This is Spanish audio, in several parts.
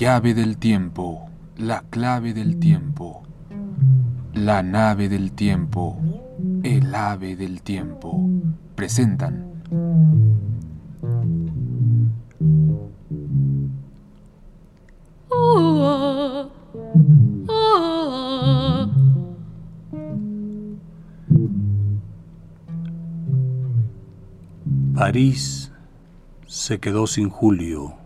llave del tiempo, la clave del tiempo, la nave del tiempo, el ave del tiempo, presentan. París se quedó sin Julio.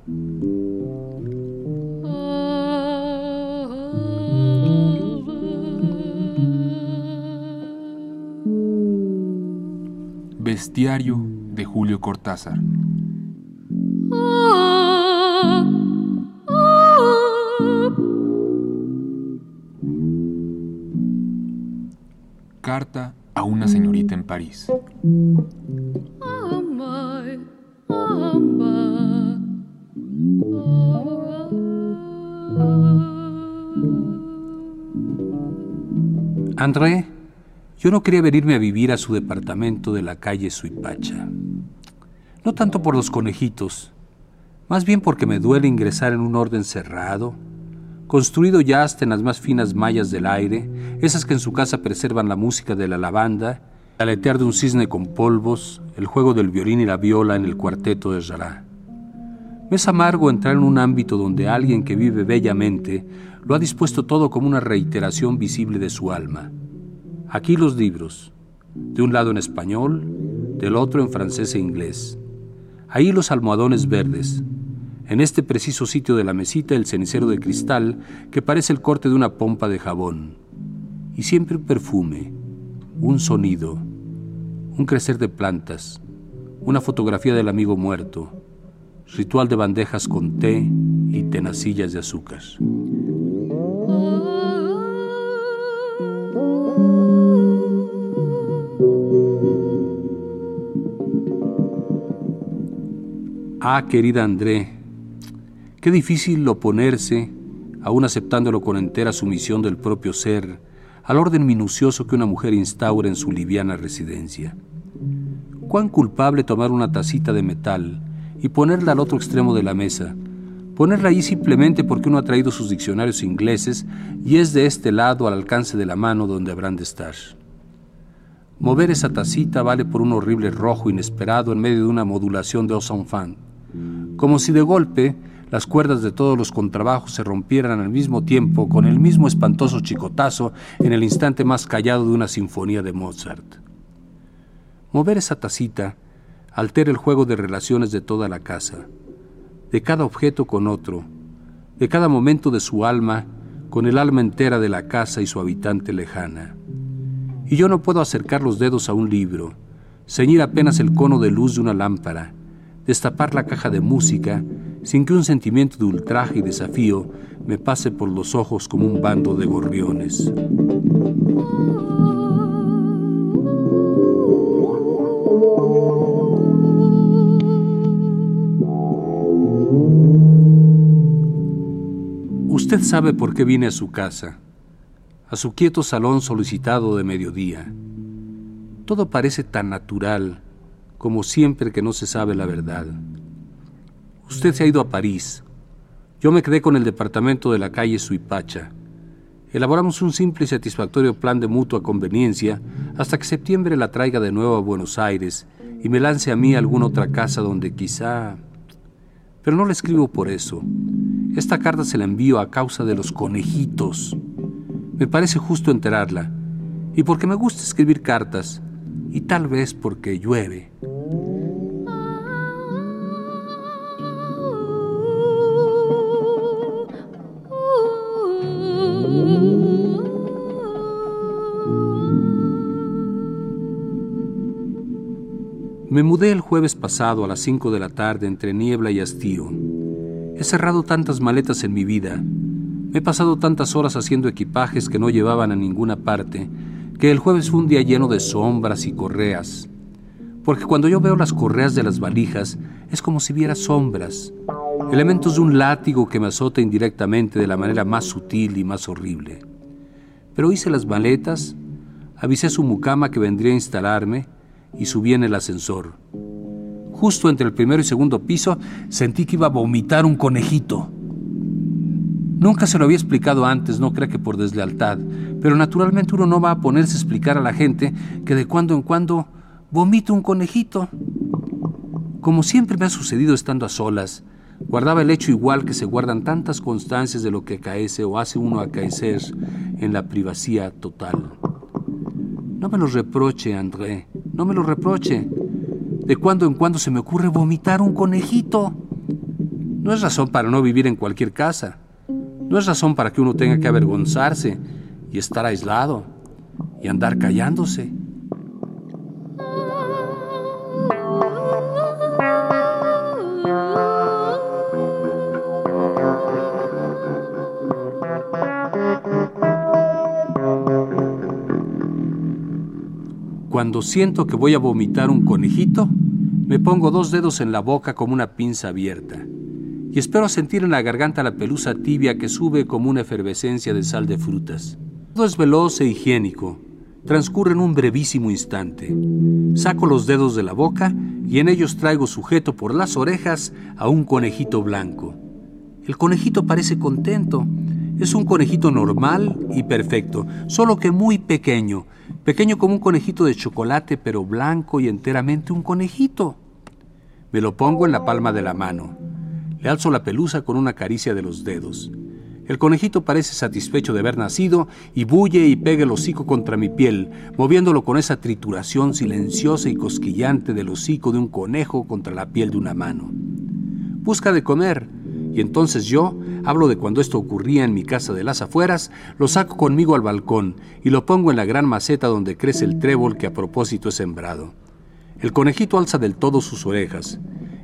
Bestiario de Julio Cortázar. Carta a una señorita en París. André, yo no quería venirme a vivir a su departamento de la calle Suipacha. No tanto por los conejitos, más bien porque me duele ingresar en un orden cerrado, construido ya hasta en las más finas mallas del aire, esas que en su casa preservan la música de la lavanda, el aletear de un cisne con polvos, el juego del violín y la viola en el cuarteto de Jará. Me es amargo entrar en un ámbito donde alguien que vive bellamente lo ha dispuesto todo como una reiteración visible de su alma. Aquí los libros, de un lado en español, del otro en francés e inglés. Ahí los almohadones verdes. En este preciso sitio de la mesita el cenicero de cristal que parece el corte de una pompa de jabón. Y siempre un perfume, un sonido, un crecer de plantas, una fotografía del amigo muerto, ritual de bandejas con té y tenacillas de azúcar. Ah, querida André, qué difícil oponerse, aún aceptándolo con entera sumisión del propio ser, al orden minucioso que una mujer instaura en su liviana residencia. Cuán culpable tomar una tacita de metal y ponerla al otro extremo de la mesa, ponerla ahí simplemente porque uno ha traído sus diccionarios ingleses y es de este lado al alcance de la mano donde habrán de estar. Mover esa tacita vale por un horrible rojo inesperado en medio de una modulación de os enfants como si de golpe las cuerdas de todos los contrabajos se rompieran al mismo tiempo con el mismo espantoso chicotazo en el instante más callado de una sinfonía de Mozart. Mover esa tacita altera el juego de relaciones de toda la casa, de cada objeto con otro, de cada momento de su alma con el alma entera de la casa y su habitante lejana. Y yo no puedo acercar los dedos a un libro, ceñir apenas el cono de luz de una lámpara, destapar la caja de música sin que un sentimiento de ultraje y desafío me pase por los ojos como un bando de gorriones. Usted sabe por qué vine a su casa, a su quieto salón solicitado de mediodía. Todo parece tan natural, como siempre que no se sabe la verdad. Usted se ha ido a París. Yo me quedé con el departamento de la calle Suipacha. Elaboramos un simple y satisfactorio plan de mutua conveniencia hasta que septiembre la traiga de nuevo a Buenos Aires y me lance a mí a alguna otra casa donde quizá... Pero no le escribo por eso. Esta carta se la envío a causa de los conejitos. Me parece justo enterarla. Y porque me gusta escribir cartas. Y tal vez porque llueve. Me mudé el jueves pasado a las 5 de la tarde entre niebla y hastío. He cerrado tantas maletas en mi vida. He pasado tantas horas haciendo equipajes que no llevaban a ninguna parte, que el jueves fue un día lleno de sombras y correas. Porque cuando yo veo las correas de las valijas, es como si viera sombras, elementos de un látigo que me azota indirectamente de la manera más sutil y más horrible. Pero hice las maletas, avisé a su mucama que vendría a instalarme, y subí en el ascensor. Justo entre el primero y segundo piso sentí que iba a vomitar un conejito. Nunca se lo había explicado antes, no crea que por deslealtad, pero naturalmente uno no va a ponerse a explicar a la gente que de cuando en cuando vomita un conejito. Como siempre me ha sucedido estando a solas, guardaba el hecho igual que se guardan tantas constancias de lo que acaece o hace uno acaecer en la privacidad total. No me lo reproche, André, no me lo reproche. De cuando en cuando se me ocurre vomitar un conejito. No es razón para no vivir en cualquier casa. No es razón para que uno tenga que avergonzarse y estar aislado y andar callándose. Cuando siento que voy a vomitar un conejito, me pongo dos dedos en la boca como una pinza abierta y espero sentir en la garganta la pelusa tibia que sube como una efervescencia de sal de frutas. Todo es veloz e higiénico. Transcurre en un brevísimo instante. Saco los dedos de la boca y en ellos traigo sujeto por las orejas a un conejito blanco. El conejito parece contento. Es un conejito normal y perfecto, solo que muy pequeño, pequeño como un conejito de chocolate, pero blanco y enteramente un conejito. Me lo pongo en la palma de la mano. Le alzo la pelusa con una caricia de los dedos. El conejito parece satisfecho de haber nacido y bulle y pega el hocico contra mi piel, moviéndolo con esa trituración silenciosa y cosquillante del hocico de un conejo contra la piel de una mano. Busca de comer, y entonces yo, hablo de cuando esto ocurría en mi casa de las afueras, lo saco conmigo al balcón y lo pongo en la gran maceta donde crece el trébol que a propósito he sembrado. El conejito alza del todo sus orejas,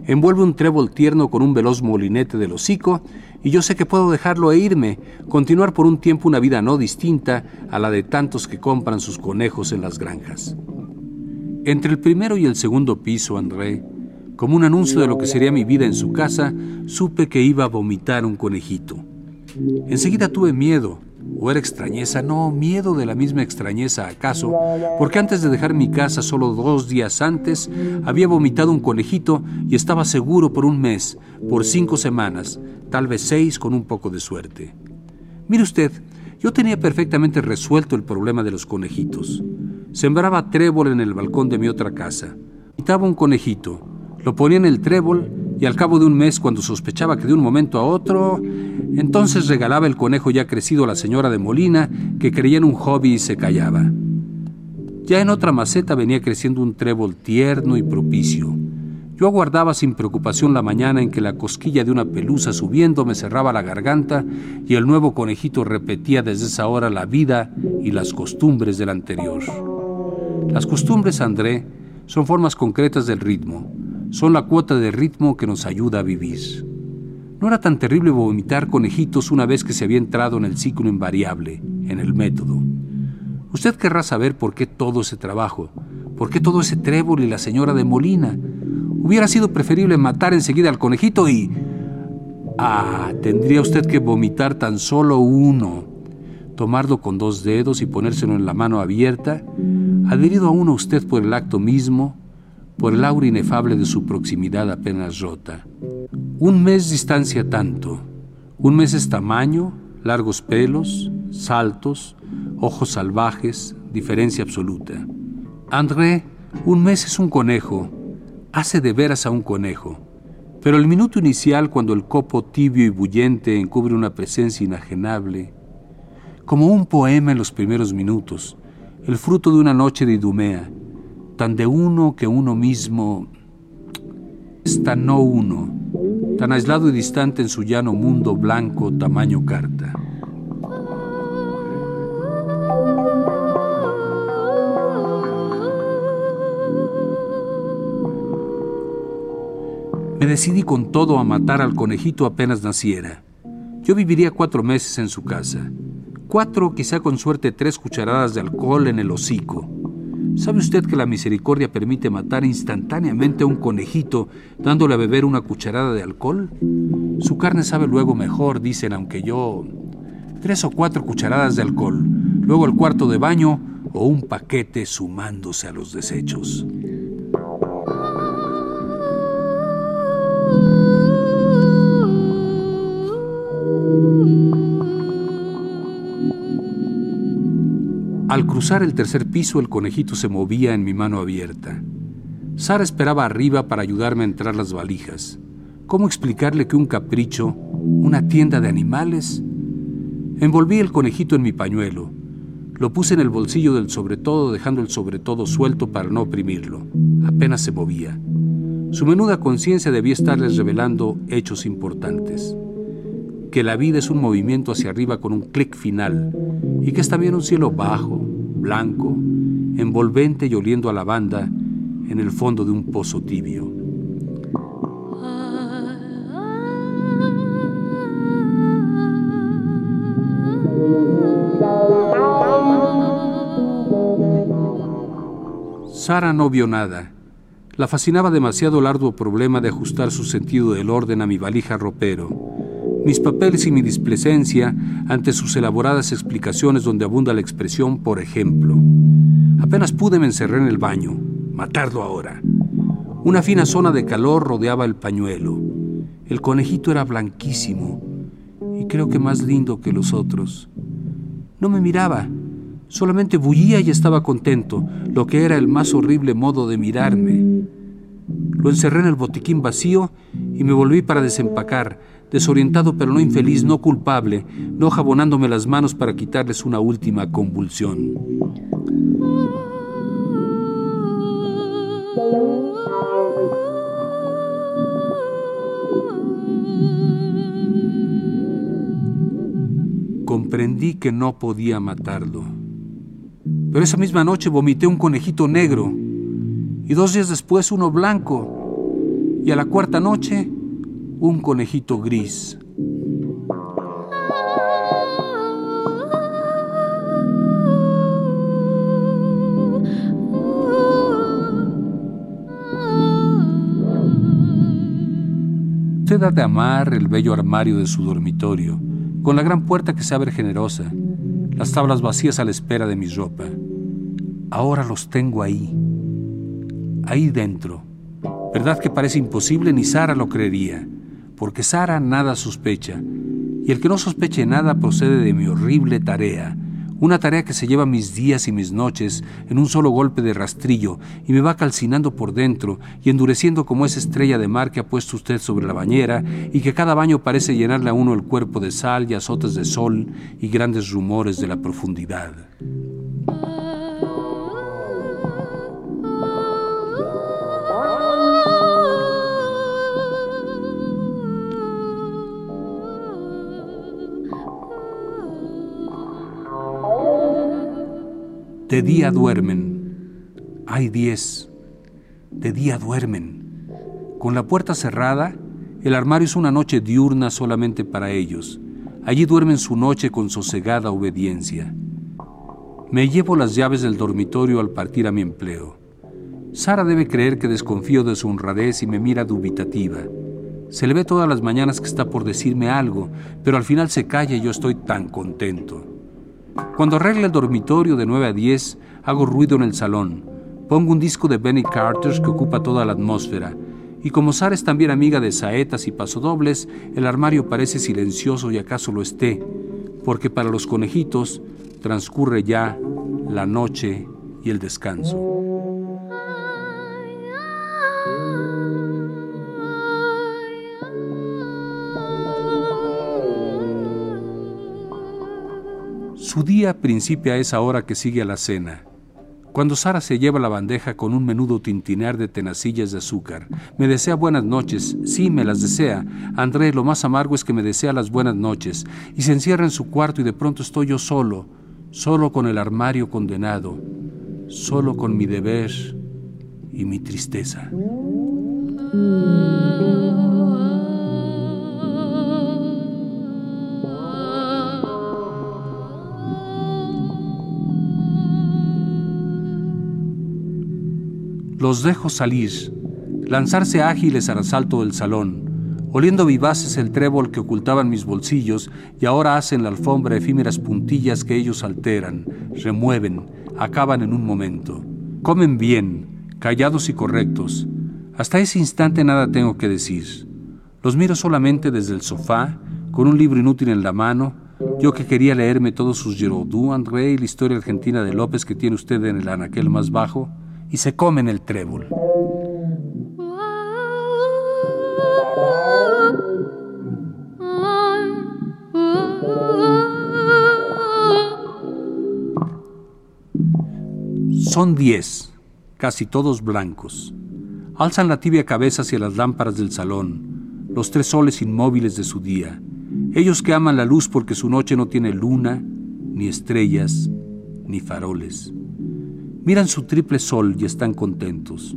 envuelve un trébol tierno con un veloz molinete del hocico, y yo sé que puedo dejarlo e irme, continuar por un tiempo una vida no distinta a la de tantos que compran sus conejos en las granjas. Entre el primero y el segundo piso, André, como un anuncio de lo que sería mi vida en su casa, supe que iba a vomitar un conejito. Enseguida tuve miedo, ¿O era extrañeza? No, miedo de la misma extrañeza, acaso, porque antes de dejar mi casa solo dos días antes, había vomitado un conejito y estaba seguro por un mes, por cinco semanas, tal vez seis con un poco de suerte. Mire usted, yo tenía perfectamente resuelto el problema de los conejitos. Sembraba trébol en el balcón de mi otra casa. Vomitaba un conejito, lo ponía en el trébol y al cabo de un mes, cuando sospechaba que de un momento a otro, entonces regalaba el conejo ya crecido a la señora de Molina, que creía en un hobby y se callaba. Ya en otra maceta venía creciendo un trébol tierno y propicio. Yo aguardaba sin preocupación la mañana en que la cosquilla de una pelusa subiendo me cerraba la garganta y el nuevo conejito repetía desde esa hora la vida y las costumbres del anterior. Las costumbres, André, son formas concretas del ritmo son la cuota de ritmo que nos ayuda a vivir. No era tan terrible vomitar conejitos una vez que se había entrado en el ciclo invariable, en el método. Usted querrá saber por qué todo ese trabajo, por qué todo ese trébol y la señora de Molina. Hubiera sido preferible matar enseguida al conejito y... Ah, tendría usted que vomitar tan solo uno, tomarlo con dos dedos y ponérselo en la mano abierta, adherido a uno usted por el acto mismo, por el aura inefable de su proximidad apenas rota. Un mes distancia tanto. Un mes es tamaño, largos pelos, saltos, ojos salvajes, diferencia absoluta. André, un mes es un conejo, hace de veras a un conejo. Pero el minuto inicial, cuando el copo tibio y bullente encubre una presencia inajenable, como un poema en los primeros minutos, el fruto de una noche de idumea, tan de uno que uno mismo es tan no uno, tan aislado y distante en su llano mundo blanco tamaño carta. Me decidí con todo a matar al conejito apenas naciera. Yo viviría cuatro meses en su casa. Cuatro, quizá con suerte tres cucharadas de alcohol en el hocico ¿Sabe usted que la misericordia permite matar instantáneamente a un conejito dándole a beber una cucharada de alcohol? Su carne sabe luego mejor, dicen, aunque yo... Tres o cuatro cucharadas de alcohol, luego el cuarto de baño o un paquete sumándose a los desechos. Al cruzar el tercer piso, el conejito se movía en mi mano abierta. Sara esperaba arriba para ayudarme a entrar las valijas. ¿Cómo explicarle que un capricho, una tienda de animales? Envolví el conejito en mi pañuelo. Lo puse en el bolsillo del sobretodo, dejando el sobretodo suelto para no oprimirlo. Apenas se movía. Su menuda conciencia debía estarles revelando hechos importantes. Que la vida es un movimiento hacia arriba con un clic final y que es también un cielo bajo, blanco, envolvente y oliendo a lavanda en el fondo de un pozo tibio. Sara no vio nada. La fascinaba demasiado el arduo problema de ajustar su sentido del orden a mi valija ropero. Mis papeles y mi displecencia ante sus elaboradas explicaciones donde abunda la expresión por ejemplo. Apenas pude me encerré en el baño. Matarlo ahora. Una fina zona de calor rodeaba el pañuelo. El conejito era blanquísimo y creo que más lindo que los otros. No me miraba, Solamente bullía y estaba contento, lo que era el más horrible modo de mirarme. Lo encerré en el botiquín vacío y me volví para desempacar, desorientado pero no infeliz, no culpable, no jabonándome las manos para quitarles una última convulsión. Comprendí que no podía matarlo. Pero esa misma noche vomité un conejito negro y dos días después uno blanco y a la cuarta noche un conejito gris. Usted ha de amar el bello armario de su dormitorio, con la gran puerta que se abre generosa, las tablas vacías a la espera de mi ropa. Ahora los tengo ahí, ahí dentro. ¿Verdad que parece imposible? Ni Sara lo creería, porque Sara nada sospecha, y el que no sospeche nada procede de mi horrible tarea, una tarea que se lleva mis días y mis noches en un solo golpe de rastrillo y me va calcinando por dentro y endureciendo como esa estrella de mar que ha puesto usted sobre la bañera y que cada baño parece llenarle a uno el cuerpo de sal y azotes de sol y grandes rumores de la profundidad. De día duermen. Hay diez. De día duermen. Con la puerta cerrada, el armario es una noche diurna solamente para ellos. Allí duermen su noche con sosegada obediencia. Me llevo las llaves del dormitorio al partir a mi empleo. Sara debe creer que desconfío de su honradez y me mira dubitativa. Se le ve todas las mañanas que está por decirme algo, pero al final se calla y yo estoy tan contento. Cuando arregla el dormitorio de 9 a 10, hago ruido en el salón. Pongo un disco de Benny Carter que ocupa toda la atmósfera. Y como Sara es también amiga de saetas y pasodobles, el armario parece silencioso y acaso lo esté, porque para los conejitos transcurre ya la noche y el descanso. Su día principia a esa hora que sigue a la cena. Cuando Sara se lleva la bandeja con un menudo tintinear de tenacillas de azúcar, me desea buenas noches, sí, me las desea. André, lo más amargo es que me desea las buenas noches, y se encierra en su cuarto y de pronto estoy yo solo, solo con el armario condenado, solo con mi deber y mi tristeza. Los dejo salir, lanzarse ágiles al asalto del salón, oliendo vivaces el trébol que ocultaban mis bolsillos y ahora hacen la alfombra efímeras puntillas que ellos alteran, remueven, acaban en un momento. Comen bien, callados y correctos. Hasta ese instante nada tengo que decir. Los miro solamente desde el sofá, con un libro inútil en la mano, Yo que quería leerme todos sus Giroudú, André y la historia argentina de López que tiene usted en el anaquel más bajo, y se come en el trébol. Son diez, casi todos blancos. Alzan la tibia cabeza hacia las lámparas del salón, los tres soles inmóviles de su día. Ellos que aman la luz porque su noche no tiene luna, ni estrellas, ni faroles. Miran su triple sol y están contentos.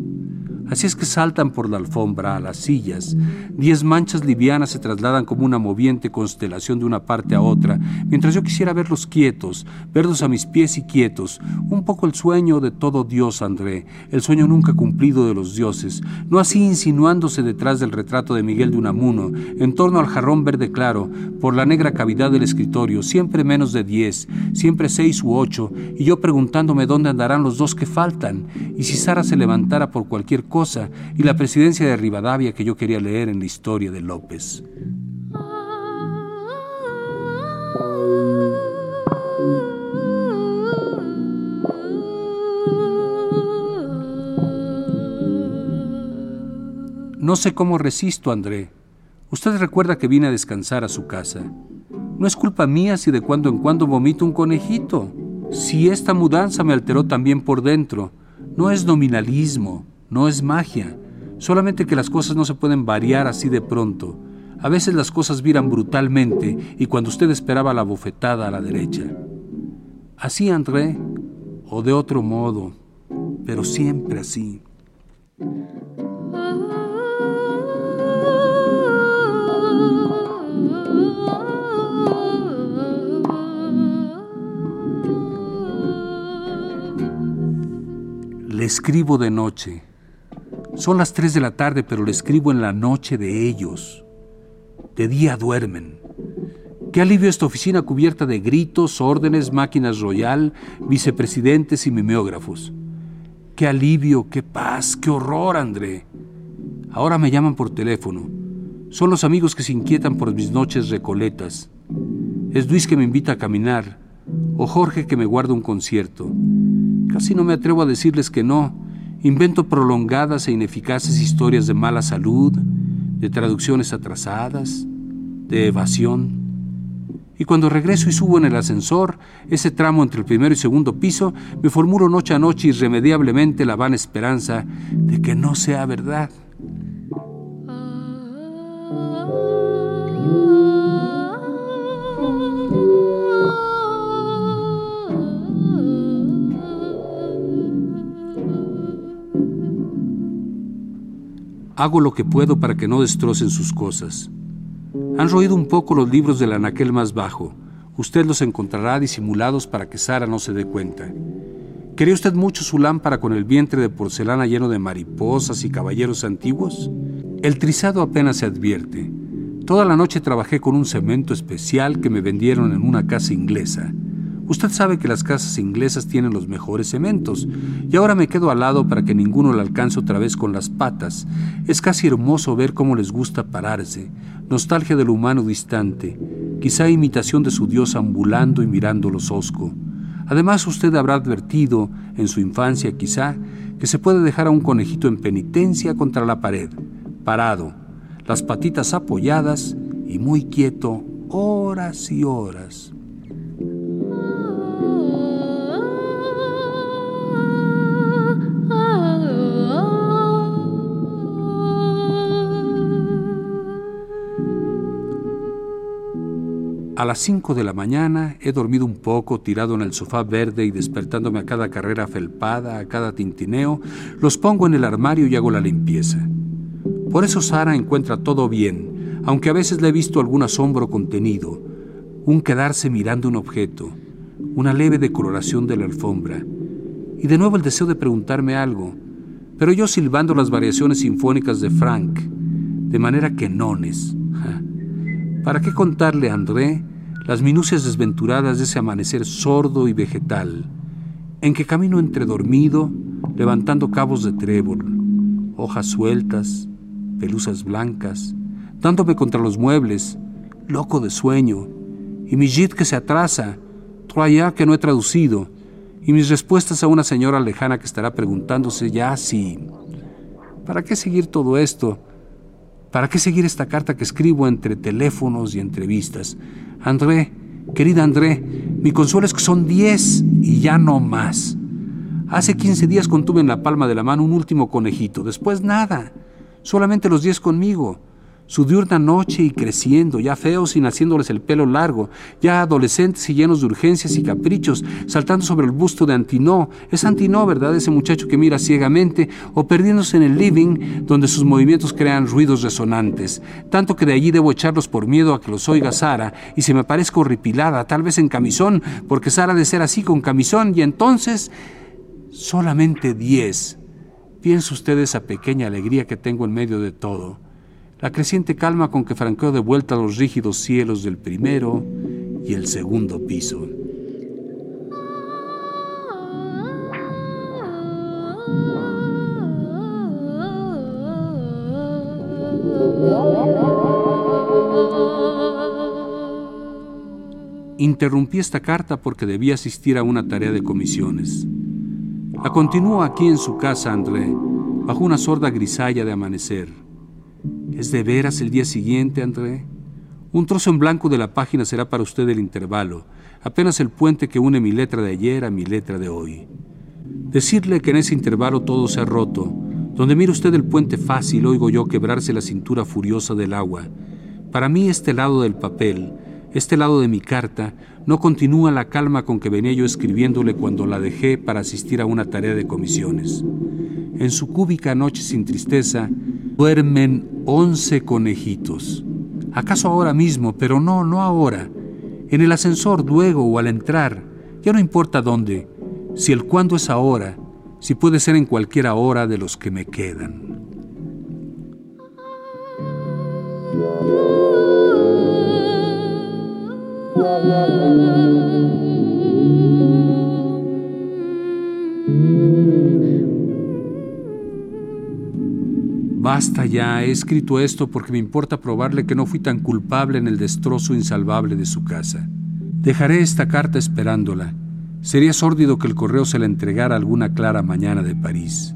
Así es que saltan por la alfombra a las sillas. Diez manchas livianas se trasladan como una moviente constelación de una parte a otra, mientras yo quisiera verlos quietos, verlos a mis pies y quietos. Un poco el sueño de todo Dios, André, el sueño nunca cumplido de los dioses, no así insinuándose detrás del retrato de Miguel de Unamuno, en torno al jarrón verde claro, por la negra cavidad del escritorio, siempre menos de diez, siempre seis u ocho, y yo preguntándome dónde andarán los dos que faltan, y si Sara se levantara por cualquier y la presidencia de Rivadavia que yo quería leer en la historia de López. No sé cómo resisto, André. Usted recuerda que vine a descansar a su casa. No es culpa mía si de cuando en cuando vomito un conejito. Si esta mudanza me alteró también por dentro, no es nominalismo, no es magia, solamente que las cosas no se pueden variar así de pronto. A veces las cosas viran brutalmente y cuando usted esperaba la bofetada a la derecha. Así, André, o de otro modo, pero siempre así. Le escribo de noche son las 3 de la tarde, pero le escribo en la noche de ellos. De día duermen. Qué alivio esta oficina cubierta de gritos, órdenes, máquinas royal, vicepresidentes y mimeógrafos. Qué alivio, qué paz, qué horror, André. Ahora me llaman por teléfono. Son los amigos que se inquietan por mis noches recoletas. Es Luis que me invita a caminar, o Jorge que me guarda un concierto. Casi no me atrevo a decirles que no, Invento prolongadas e ineficaces historias de mala salud, de traducciones atrasadas, de evasión. Y cuando regreso y subo en el ascensor, ese tramo entre el primero y segundo piso, me formulo noche a noche irremediablemente la vana esperanza de que no sea verdad. Hago lo que puedo para que no destrocen sus cosas. Han roído un poco los libros del anaquel más bajo. Usted los encontrará disimulados para que Sara no se dé cuenta. ¿Quería usted mucho su lámpara con el vientre de porcelana lleno de mariposas y caballeros antiguos? El trizado apenas se advierte. Toda la noche trabajé con un cemento especial que me vendieron en una casa inglesa. Usted sabe que las casas inglesas tienen los mejores cementos, y ahora me quedo al lado para que ninguno le alcance otra vez con las patas. Es casi hermoso ver cómo les gusta pararse, nostalgia del humano distante, quizá imitación de su Dios ambulando y mirándolos hosco. Además, usted habrá advertido, en su infancia quizá, que se puede dejar a un conejito en penitencia contra la pared, parado, las patitas apoyadas y muy quieto horas y horas. A las 5 de la mañana he dormido un poco tirado en el sofá verde y despertándome a cada carrera felpada, a cada tintineo, los pongo en el armario y hago la limpieza. Por eso Sara encuentra todo bien, aunque a veces le he visto algún asombro contenido, un quedarse mirando un objeto, una leve decoloración de la alfombra, y de nuevo el deseo de preguntarme algo, pero yo silbando las variaciones sinfónicas de Frank, de manera que nones. ¿Para qué contarle a André las minucias desventuradas de ese amanecer sordo y vegetal, en que camino entre dormido, levantando cabos de trébol, hojas sueltas, pelusas blancas, dándome contra los muebles, loco de sueño, y mi JIT que se atrasa, Troya que no he traducido, y mis respuestas a una señora lejana que estará preguntándose ya si... ¿Para qué seguir todo esto? ¿Para qué seguir esta carta que escribo entre teléfonos y entrevistas? André, querida André, mi consuelo es que son diez y ya no más. Hace 15 días contuve en la palma de la mano un último conejito, después nada, solamente los diez conmigo su diurna noche y creciendo, ya feos y naciéndoles el pelo largo, ya adolescentes y llenos de urgencias y caprichos, saltando sobre el busto de Antinó. Es Antinó, ¿verdad? Ese muchacho que mira ciegamente, o perdiéndose en el living, donde sus movimientos crean ruidos resonantes. Tanto que de allí debo echarlos por miedo a que los oiga Sara, y se me parezca horripilada, tal vez en camisón, porque Sara de ser así con camisón, y entonces solamente diez. Piensa usted esa pequeña alegría que tengo en medio de todo la creciente calma con que franqueó de vuelta los rígidos cielos del primero y el segundo piso. Interrumpí esta carta porque debía asistir a una tarea de comisiones. La continúo aquí en su casa, André, bajo una sorda grisalla de amanecer. ¿Es de veras el día siguiente, André? Un trozo en blanco de la página será para usted el intervalo, apenas el puente que une mi letra de ayer a mi letra de hoy. Decirle que en ese intervalo todo se ha roto. Donde mira usted el puente fácil, oigo yo quebrarse la cintura furiosa del agua. Para mí este lado del papel, este lado de mi carta, no continúa la calma con que venía yo escribiéndole cuando la dejé para asistir a una tarea de comisiones. En su cúbica noche sin tristeza, duermen once conejitos. ¿Acaso ahora mismo? Pero no, no ahora. En el ascensor, luego o al entrar. Ya no importa dónde. Si el cuándo es ahora, si puede ser en cualquier hora de los que me quedan. Basta ya, he escrito esto porque me importa probarle que no fui tan culpable en el destrozo insalvable de su casa. Dejaré esta carta esperándola. Sería sórdido que el correo se la entregara alguna clara mañana de París.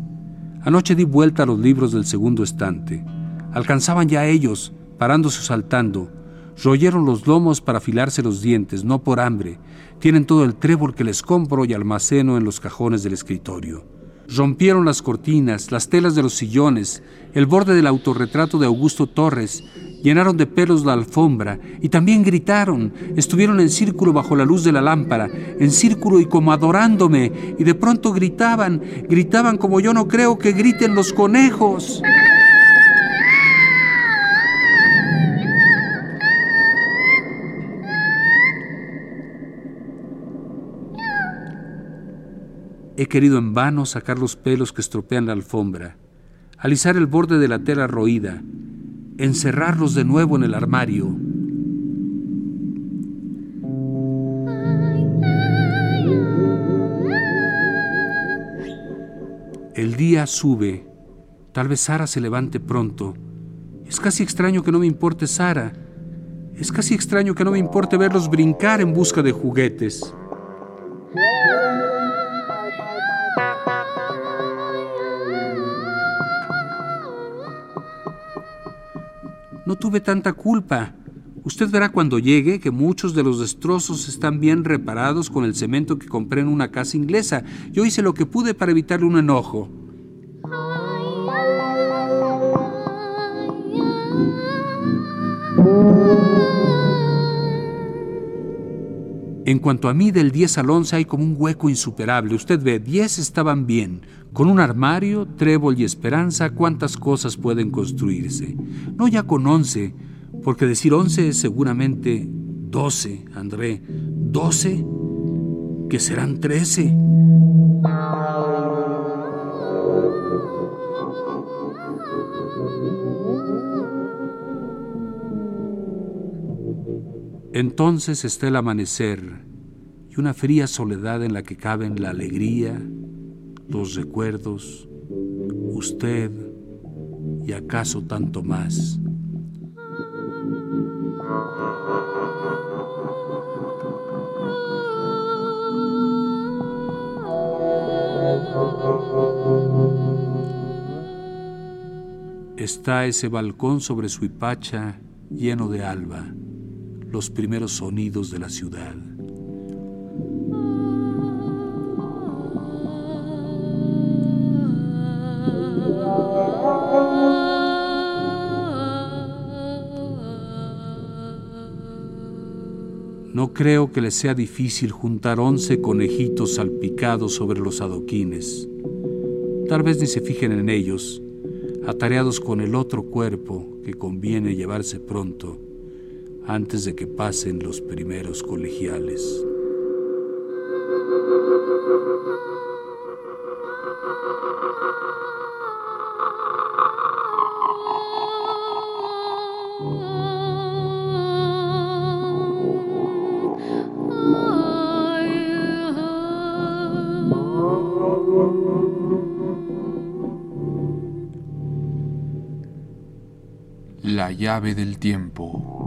Anoche di vuelta a los libros del segundo estante. Alcanzaban ya ellos, parándose o saltando. Royeron los lomos para afilarse los dientes, no por hambre. Tienen todo el trébol que les compro y almaceno en los cajones del escritorio. Rompieron las cortinas, las telas de los sillones, el borde del autorretrato de Augusto Torres, llenaron de pelos la alfombra y también gritaron, estuvieron en círculo bajo la luz de la lámpara, en círculo y como adorándome, y de pronto gritaban, gritaban como yo no creo que griten los conejos. He querido en vano sacar los pelos que estropean la alfombra, alisar el borde de la tela roída, encerrarlos de nuevo en el armario. El día sube, tal vez Sara se levante pronto. Es casi extraño que no me importe Sara. Es casi extraño que no me importe verlos brincar en busca de juguetes. No tuve tanta culpa. Usted verá cuando llegue que muchos de los destrozos están bien reparados con el cemento que compré en una casa inglesa. Yo hice lo que pude para evitarle un enojo. En cuanto a mí, del 10 al 11 hay como un hueco insuperable. Usted ve, 10 estaban bien. Con un armario, trébol y esperanza, ¿cuántas cosas pueden construirse? No ya con 11, porque decir 11 es seguramente 12, André. ¿12? Que serán 13. Entonces está el amanecer y una fría soledad en la que caben la alegría, los recuerdos, usted y acaso tanto más. Está ese balcón sobre su hipacha lleno de alba los primeros sonidos de la ciudad. No creo que le sea difícil juntar once conejitos salpicados sobre los adoquines. Tal vez ni se fijen en ellos, atareados con el otro cuerpo que conviene llevarse pronto antes de que pasen los primeros colegiales. La llave del tiempo,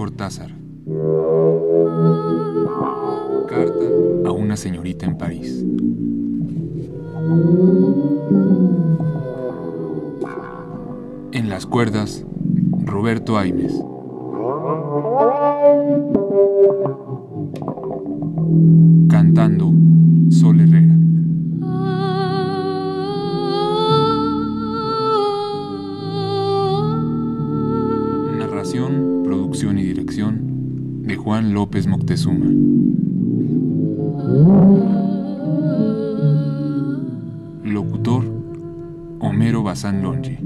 Cortázar. Carta a una señorita en París. En las cuerdas, Roberto Aimes. López Moctezuma. Locutor, Homero Bazán Longi.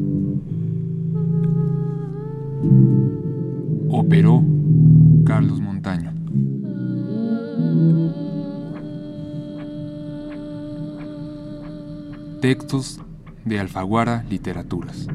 Operó, Carlos Montaño. Textos de Alfaguara Literaturas.